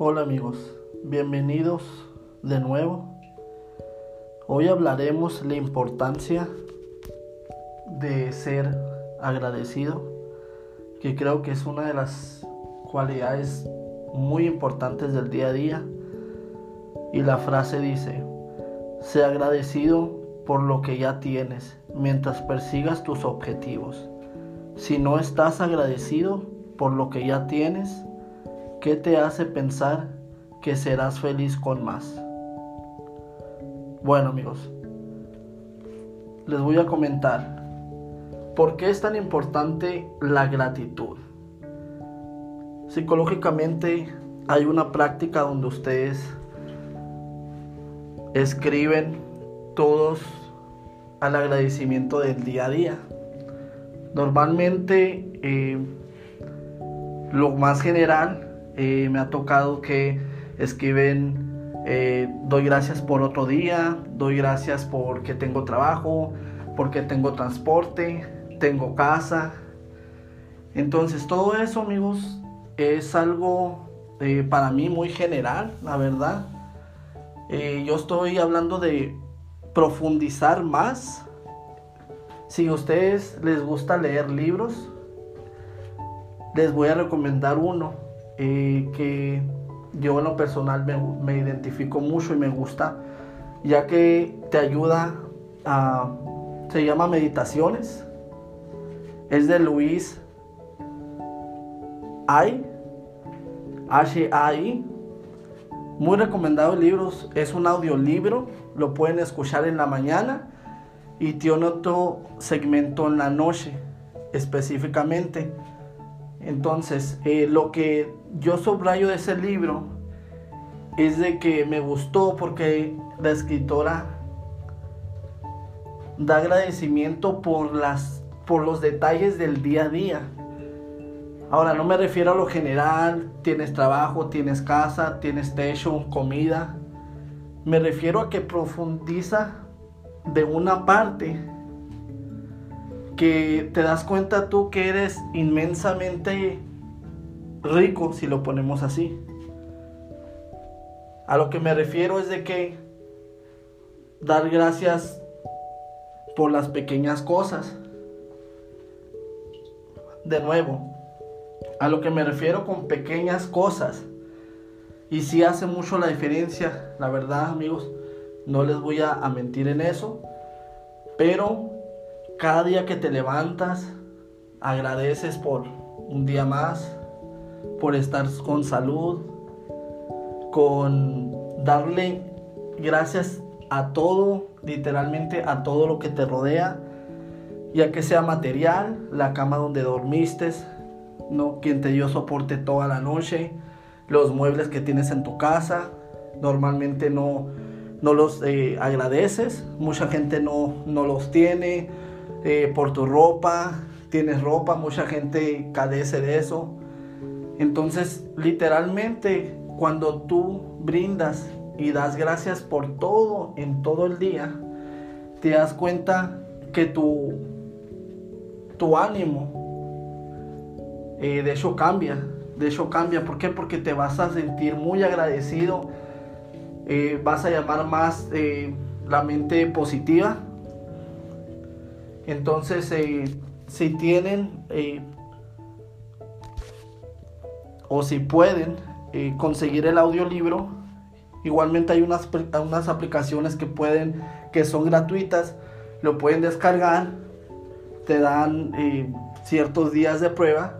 Hola amigos, bienvenidos de nuevo. Hoy hablaremos la importancia de ser agradecido, que creo que es una de las cualidades muy importantes del día a día. Y la frase dice, sé agradecido por lo que ya tienes mientras persigas tus objetivos. Si no estás agradecido por lo que ya tienes, ¿qué te hace pensar que serás feliz con más? Bueno amigos, les voy a comentar por qué es tan importante la gratitud. Psicológicamente hay una práctica donde ustedes escriben todos al agradecimiento del día a día. Normalmente eh, lo más general eh, me ha tocado que escriben eh, doy gracias por otro día, doy gracias porque tengo trabajo, porque tengo transporte, tengo casa. Entonces todo eso amigos es algo para mí muy general, la verdad. yo estoy hablando de profundizar más, si a ustedes les gusta leer libros, les voy a recomendar uno eh, que yo en lo personal me, identifico mucho y me gusta, ya que te ayuda a... Se llama Meditaciones. Es de Luis Ay, H-A-I. Muy recomendado el libro, es un audiolibro, lo pueden escuchar en la mañana y tiene otro segmento en la noche específicamente. Entonces, eh, lo que yo subrayo de ese libro es de que me gustó porque la escritora da agradecimiento por, las, por los detalles del día a día Ahora, no me refiero a lo general, tienes trabajo, tienes casa, tienes techo, comida. Me refiero a que profundiza de una parte que te das cuenta tú que eres inmensamente rico, si lo ponemos así. A lo que me refiero es de que dar gracias por las pequeñas cosas. De nuevo, a lo que me refiero con pequeñas cosas. Y si hace mucho la diferencia, la verdad amigos, no les voy a, mentir en eso. Pero cada día que te levantas, agradeces por un día más, por estar con salud, con darle gracias a todo, literalmente a todo lo que te rodea, ya que sea material, la cama donde dormiste, ¿no? Quien te dio soporte toda la noche, los muebles que tienes en tu casa, normalmente no, no los eh, agradeces, mucha gente no, no los tiene, eh, por tu ropa, tienes ropa, mucha gente cadece de eso. Entonces, literalmente, cuando tú brindas y das gracias por todo en todo el día, te das cuenta que tu, tu ánimo eh, de eso cambia, de eso cambia. ¿Por qué? Porque te vas a sentir muy agradecido, eh, vas a llamar más eh, la mente positiva. Entonces, si tienen o si pueden conseguir el audiolibro, igualmente hay unas, unas aplicaciones que pueden, que son gratuitas, lo pueden descargar, te dan ciertos días de prueba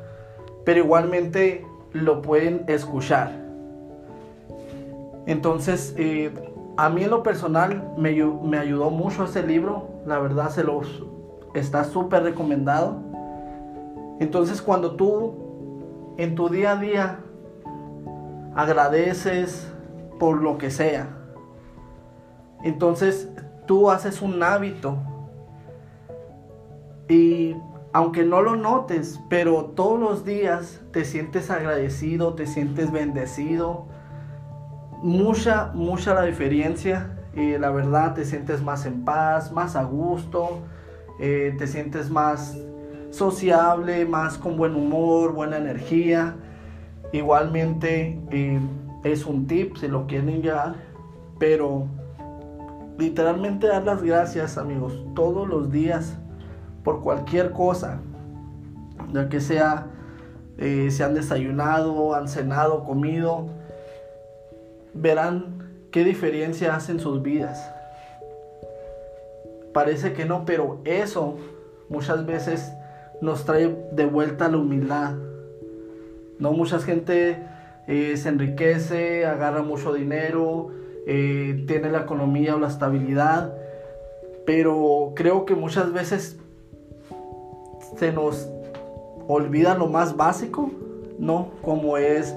pero igualmente lo pueden escuchar. Entonces, eh, a mí en lo personal me, me, ayudó mucho ese libro, la verdad se los está súper recomendado. Entonces, cuando tú en tu día a día agradeces por lo que sea, entonces tú haces un hábito y aunque no lo notes, pero todos los días te sientes agradecido, te sientes bendecido. Mucha, mucha la diferencia. Eh, la verdad, te sientes más en paz, más a gusto, eh, te sientes más sociable, más con buen humor, buena energía. Igualmente, eh, es un tip si lo quieren ya, pero literalmente dar las gracias amigos todos los días por cualquier cosa, ya que sea eh, se han desayunado, han cenado, comido, verán qué diferencia hacen sus vidas. Parece que no, pero eso muchas veces nos trae de vuelta la humildad. No mucha gente eh, se enriquece, agarra mucho dinero, eh, tiene la economía o la estabilidad, pero creo que muchas veces se nos olvida lo más básico, ¿no? Como es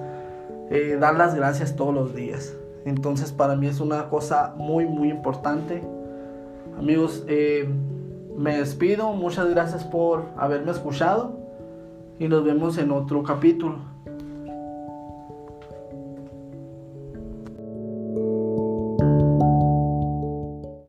eh, dar las gracias todos los días. Entonces para mí es una cosa muy, muy importante. Amigos, me despido. Muchas gracias por haberme escuchado y nos vemos en otro capítulo.